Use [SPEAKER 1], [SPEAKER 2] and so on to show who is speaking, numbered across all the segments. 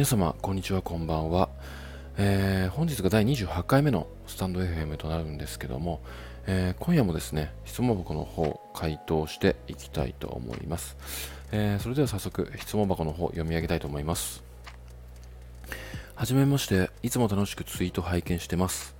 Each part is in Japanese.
[SPEAKER 1] 皆様、こんにちは、こんばんは。えー本日が第28回目のスタンド FM となるんですけども、えー今夜もですね、質問箱の方、回答していきたいと思います。えーそれでは早速、質問箱の方、読み上げたいと思います。はじめまして、いつも楽しくツイート拝見してます。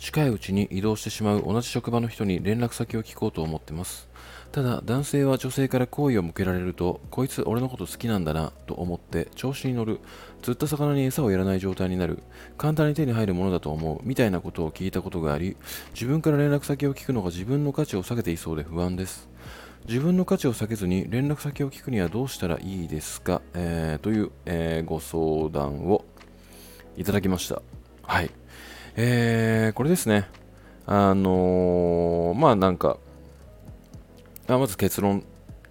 [SPEAKER 1] 近いうちに移動してしまう同じ職場の人に連絡先を聞こうと思ってます。ただ、男性は女性から好意を向けられると、こいつ俺のこと好きなんだなと思って調子に乗る、釣った魚に餌をやらない状態になる、簡単に手に入るものだと思う、みたいなことを聞いたことがあり、自分から連絡先を聞くのが自分の価値を下げていそうで不安です。自分の価値を下げずに連絡先を聞くにはどうしたらいいですか、えーという、えーご相談をいただきました。はい。えー、これですね。あのーまあなんか、あまず結論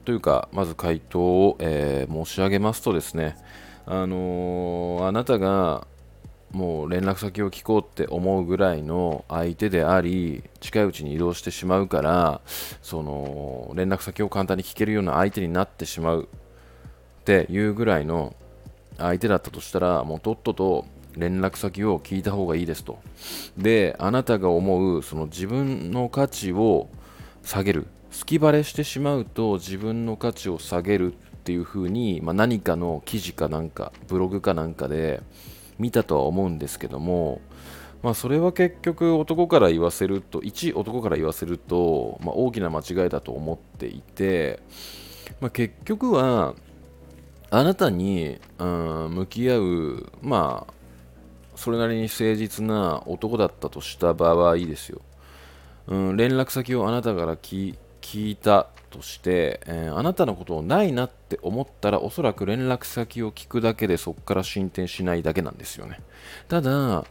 [SPEAKER 1] というか、まず回答を、えー申し上げますとですね、あのーあなたがもう連絡先を聞こうって思うぐらいの相手であり、近いうちに移動してしまうから、その連絡先を簡単に聞けるような相手になってしまうっていうぐらいの相手だったとしたら、もうとっとと連絡先を聞いた方がいいですと。で、あなたが思うその自分の価値を下げる、好きバレしてしまうと自分の価値を下げるっていう風に、まあ、何かの記事かなんか、ブログかなんかで見たとは思うんですけども、まあ、それは結局男から言わせると、一男から言わせると、まあ、大きな間違いだと思っていて、まあ、結局は、あなたに、うん、向き合う、まあ、それなりに誠実な男だったとした場合ですよ。うん、連絡先をあなたから聞いたとして、えーあなたのことをないなって思ったらおそらく連絡先を聞くだけでそこから進展しないだけなんですよね。ただ、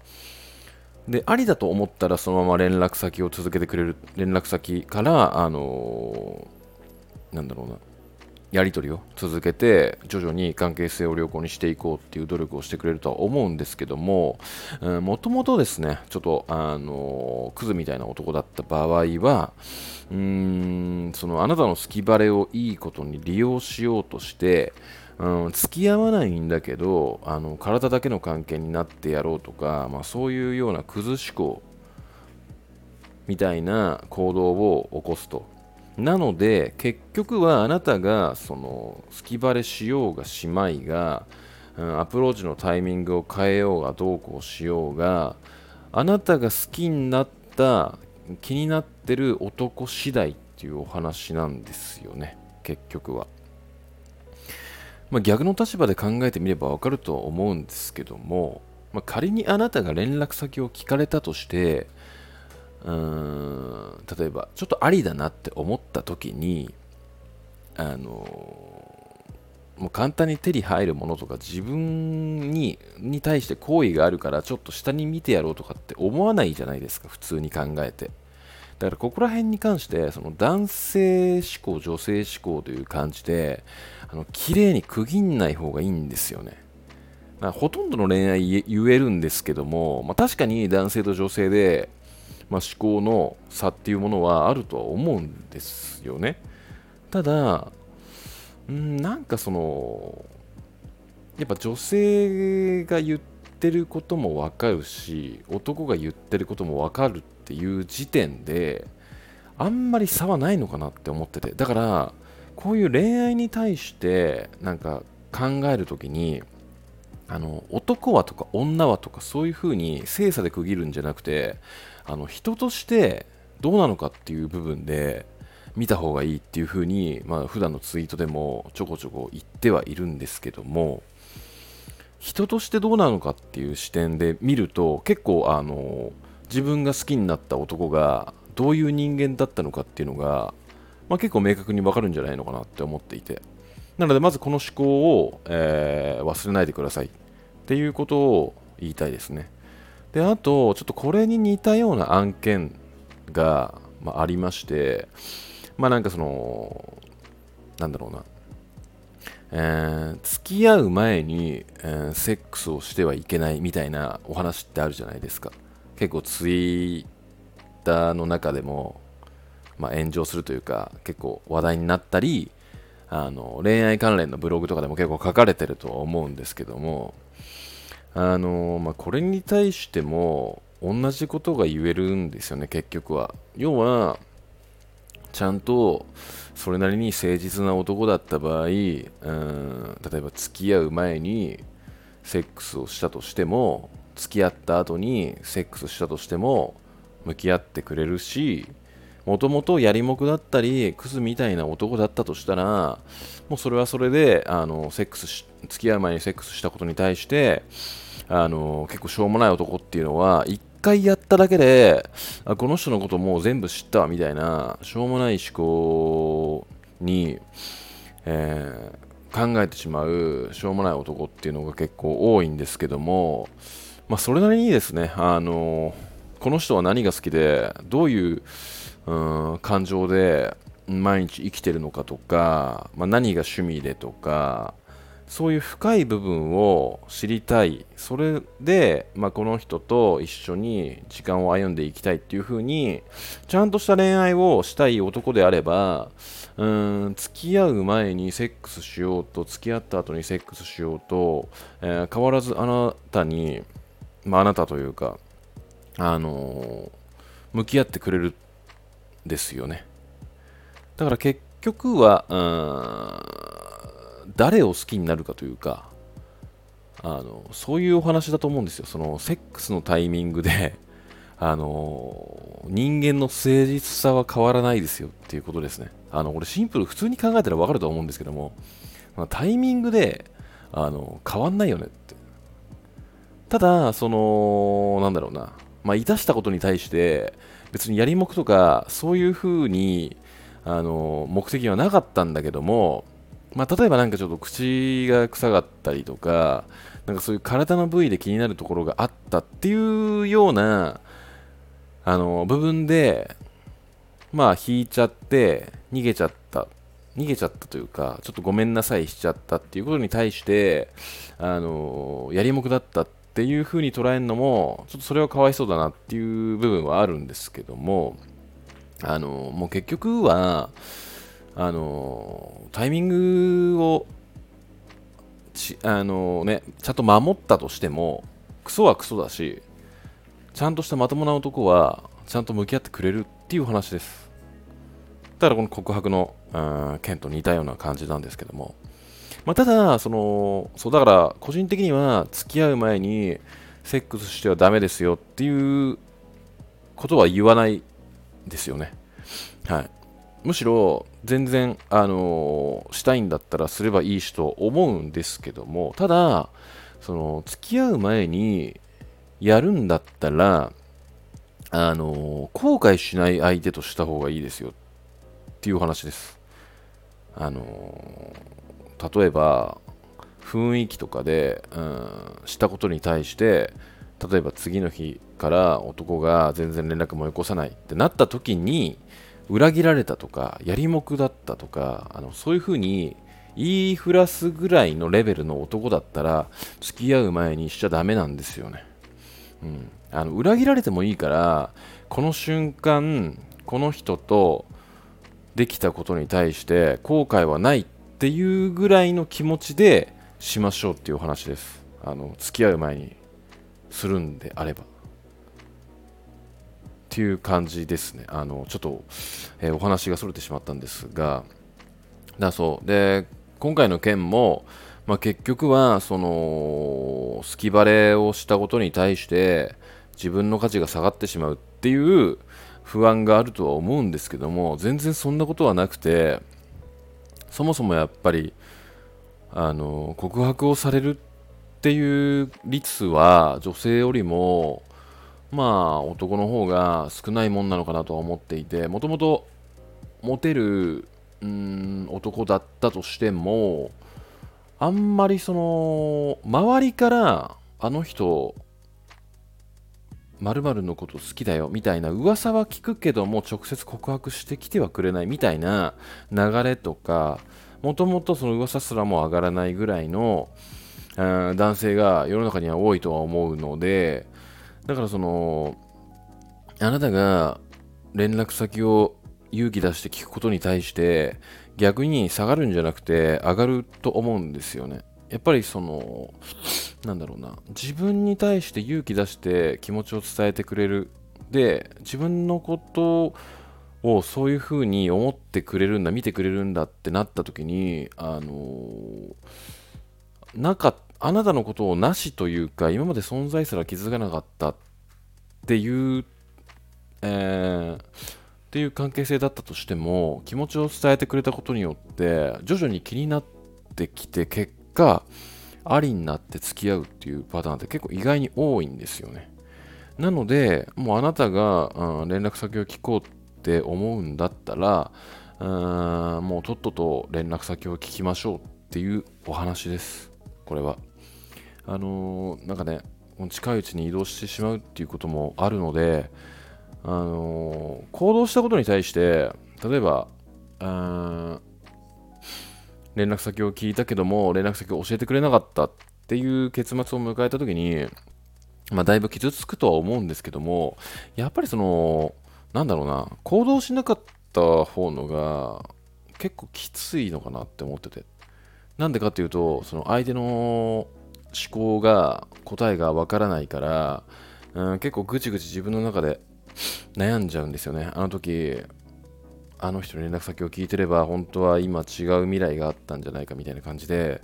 [SPEAKER 1] で、ありだと思ったらそのまま連絡先を続けてくれる、連絡先から、あのーなんだろうな、やり取りを続けて徐々に関係性を良好にしていこうっていう努力をしてくれるとは思うんですけどももともとですねちょっとあのクズみたいな男だった場合はうーんそのあなたの好きバレをいいことに利用しようとしてうん、付き合わないんだけどあの体だけの関係になってやろうとか、まあ、そういうようなクズ思考みたいな行動を起こすと。なので結局はあなたがその好きバレしようがしまいが、うんアプローチのタイミングを変えようがどうこうしようがあなたが好きになった気になってる男次第っていうお話なんですよね。結局は、まあ、逆の立場で考えてみればわかると思うんですけども、まあ、仮にあなたが連絡先を聞かれたとしてうーん例えばちょっとありだなって思った時にあのもう簡単に手に入るものとか自分にに対して好意があるからちょっと下に見てやろうとかって思わないじゃないですか普通に考えて。だからここら辺に関してその男性思考女性思考という感じであの綺麗に区切んない方がいいんですよね。ほとんどの恋愛言え言えるんですけども、まあ、確かに男性と女性でまあ、思考の差っていうものはあるとは思うんですよね。ただ、んなんかその、やっぱ女性が言ってることもわかるし、男が言ってることもわかるっていう時点で、あんまり差はないのかなって思ってて。だから、こういう恋愛に対して、なんか考えるときに、あの男はとか女はとかそういう風に精査で区切るんじゃなくてあの人としてどうなのかっていう部分で見た方がいいっていう風にまあ普段のツイートでもちょこちょこ言ってはいるんですけども人としてどうなのかっていう視点で見ると結構あの自分が好きになった男がどういう人間だったのかっていうのが、まあ、結構明確にわかるんじゃないのかなって思っていて。なのでまずこの思考を、えー忘れないでくださいっていうことを言いたいですね。で、あと、ちょっとこれに似たような案件が、まあ、ありまして、まあなんかその、なんだろうな、えー付き合う前に、えーセックスをしてはいけないみたいなお話ってあるじゃないですか。結構ツイッターの中でも、まあ、炎上するというか、結構話題になったり、あの恋愛関連のブログとかでも結構書かれてるとは思うんですけども、あのまあ、これに対しても同じことが言えるんですよね、結局は。要は、ちゃんとそれなりに誠実な男だった場合、うん、例えば付き合う前にセックスをしたとしても、付き合った後にセックスしたとしても、向き合ってくれるし、もともとやりもくだったり、クズみたいな男だったとしたら、もうそれはそれで、あの、セックスし、付き合う前にセックスしたことに対して、あの、結構しょうもない男っていうのは、一回やっただけで、あこの人のこともう全部知ったわみたいな、しょうもない思考に、えー、考えてしまうしょうもない男っていうのが結構多いんですけども、まあ、それなりにですね、あのこの人は何が好きで、どういう、うん、感情で毎日生きてるのかとか、まあ、何が趣味でとか、そういう深い部分を知りたい。それで、まあ、この人と一緒に時間を歩んでいきたいっていう風に、ちゃんとした恋愛をしたい男であれば、うん、付き合う前にセックスしようと、付き合った後にセックスしようと、えー、変わらずあなたに、まあ、なたというか、あのー、向き合ってくれるってですよね。だから結局は、誰を好きになるかというか、あのそういうお話だと思うんですよ。そのセックスのタイミングで、あの人間の誠実さは変わらないですよっていうことですね。あの俺シンプル普通に考えたらわかると思うんですけども、タイミングであの変わんないよねって。ただ、その、なんだろうな、まあ、いたしたことに対して、別にやりもくとか、そういうふうに、あの、目的はなかったんだけども、まあ、例えばなんかちょっと口が臭かったりとか、なんかそういう体の部位で気になるところがあったっていうような、あの、部分で、まあ、引いちゃって、逃げちゃった。逃げちゃったというか、ちょっとごめんなさいしちゃったっていうことに対して、あの、やりもくだったっていう風に捉えるのも、ちょっとそれはかわいそうだなっていう部分はあるんですけども、あの、もう結局は、あの、タイミングをちあのね、ちゃんと守ったとしても、クソはクソだし、ちゃんとしたまともな男は、ちゃんと向き合ってくれるっていう話です。だからこの告白の、うん、件と似たような感じなんですけども。まあ、ただ、その、そう、だから、個人的には、付き合う前に、セックスしてはダメですよっていうことは言わないですよね。はい。むしろ、全然、あの、したいんだったらすればいいしと思うんですけども、ただ、その、付き合う前に、やるんだったら、あの、後悔しない相手とした方がいいですよっていう話です。あの例えば雰囲気とかで、うん、したことに対して例えば次の日から男が全然連絡もよこさないってなった時に裏切られたとかやりもくだったとかあのそういうふうに言いふらすぐらいのレベルの男だったら付き合う前にしちゃダメなんですよね、うん、あの裏切られてもいいからこの瞬間この人とできたことに対して後悔はないってっていうぐらいの気持ちでしましょうっていうお話です。あの付き合う前にするんであれば。っていう感じですね。あのちょっと、えー、お話がそれてしまったんですが、だそう。で、今回の件も、まあ、結局は、その、スキバレをしたことに対して、自分の価値が下がってしまうっていう不安があるとは思うんですけども、全然そんなことはなくて、そもそもやっぱりあの告白をされるっていう率は女性よりもまあ男の方が少ないもんなのかなとは思っていてもともとモテるうん男だったとしてもあんまりその周りからあの人〇〇のこと好きだよみたいな噂は聞くけども直接告白してきてはくれないみたいな流れとかもともとその噂すらも上がらないぐらいの男性が世の中には多いとは思うのでだからそのあなたが連絡先を勇気出して聞くことに対して逆に下がるんじゃなくて上がると思うんですよね。やっぱりそのなんだろうな自分に対して勇気出して気持ちを伝えてくれる。で自分のことをそういうふうに思ってくれるんだ見てくれるんだってなった時にあのなかあなたのことをなしというか今まで存在すら気づかなかったっていう、えー、っていう関係性だったとしても気持ちを伝えてくれたことによって徐々に気になってきて結果ありになって付き合うっていうパターンって結構意外に多いんですよね。なので、もうあなたが、うん、連絡先を聞こうって思うんだったら、うんもうとっとと連絡先を聞きましょうっていうお話です。これは。あのー、なんかね、近いうちに移動してしまうっていうこともあるので、あのー、行動したことに対して、例えば、連絡先を聞いたけども、連絡先を教えてくれなかったっていう結末を迎えたときに、まあ、だいぶ傷つくとは思うんですけども、やっぱりその、なんだろうな、行動しなかった方のが結構きついのかなって思ってて。なんでかっていうと、その相手の思考が、答えがわからないから、うん、結構ぐちぐち自分の中で悩んじゃうんですよね。あの時、あの人の連絡先を聞いてれば本当は今違う未来があったんじゃないかみたいな感じで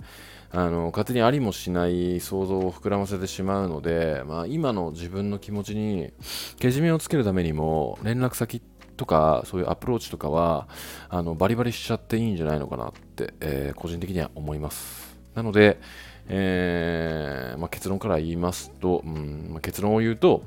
[SPEAKER 1] あの勝手にありもしない想像を膨らませてしまうので、まあ、今の自分の気持ちにけじめをつけるためにも連絡先とかそういうアプローチとかはあのバリバリしちゃっていいんじゃないのかなって、えー、個人的には思います。なので、えーまあ、結論から言いますと、うんまあ、結論を言うと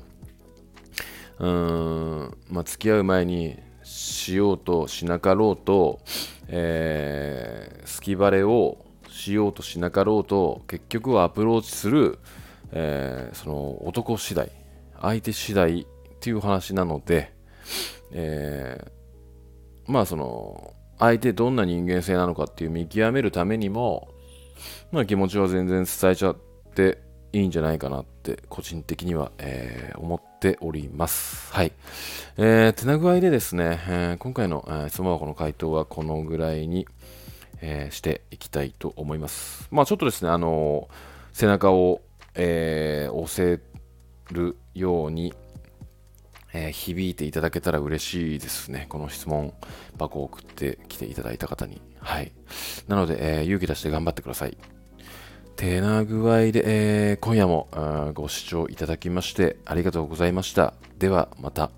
[SPEAKER 1] うーん、まあ、付き合う前にしようとしなかろうと、えー、好きバレをしようとしなかろうと結局はアプローチする、えー、その男次第相手次第っていう話なので、えー、まあその相手どんな人間性なのかっていう見極めるためにも、まあ、気持ちは全然伝えちゃっていいんじゃないかなって個人的には、えー、思っております。はい。えー、手な具合でですね、えー、今回の、えー、質問箱の回答はこのぐらいに、えー、していきたいと思います。まあちょっとですね、あの背中を、えー、押せるように、えー、響いていただけたら嬉しいですね。この質問箱を送ってきていただいた方に。はい。なので、えー、勇気出して頑張ってください。てな具合で、えー、今夜もご視聴いただきましてありがとうございました。ではまた。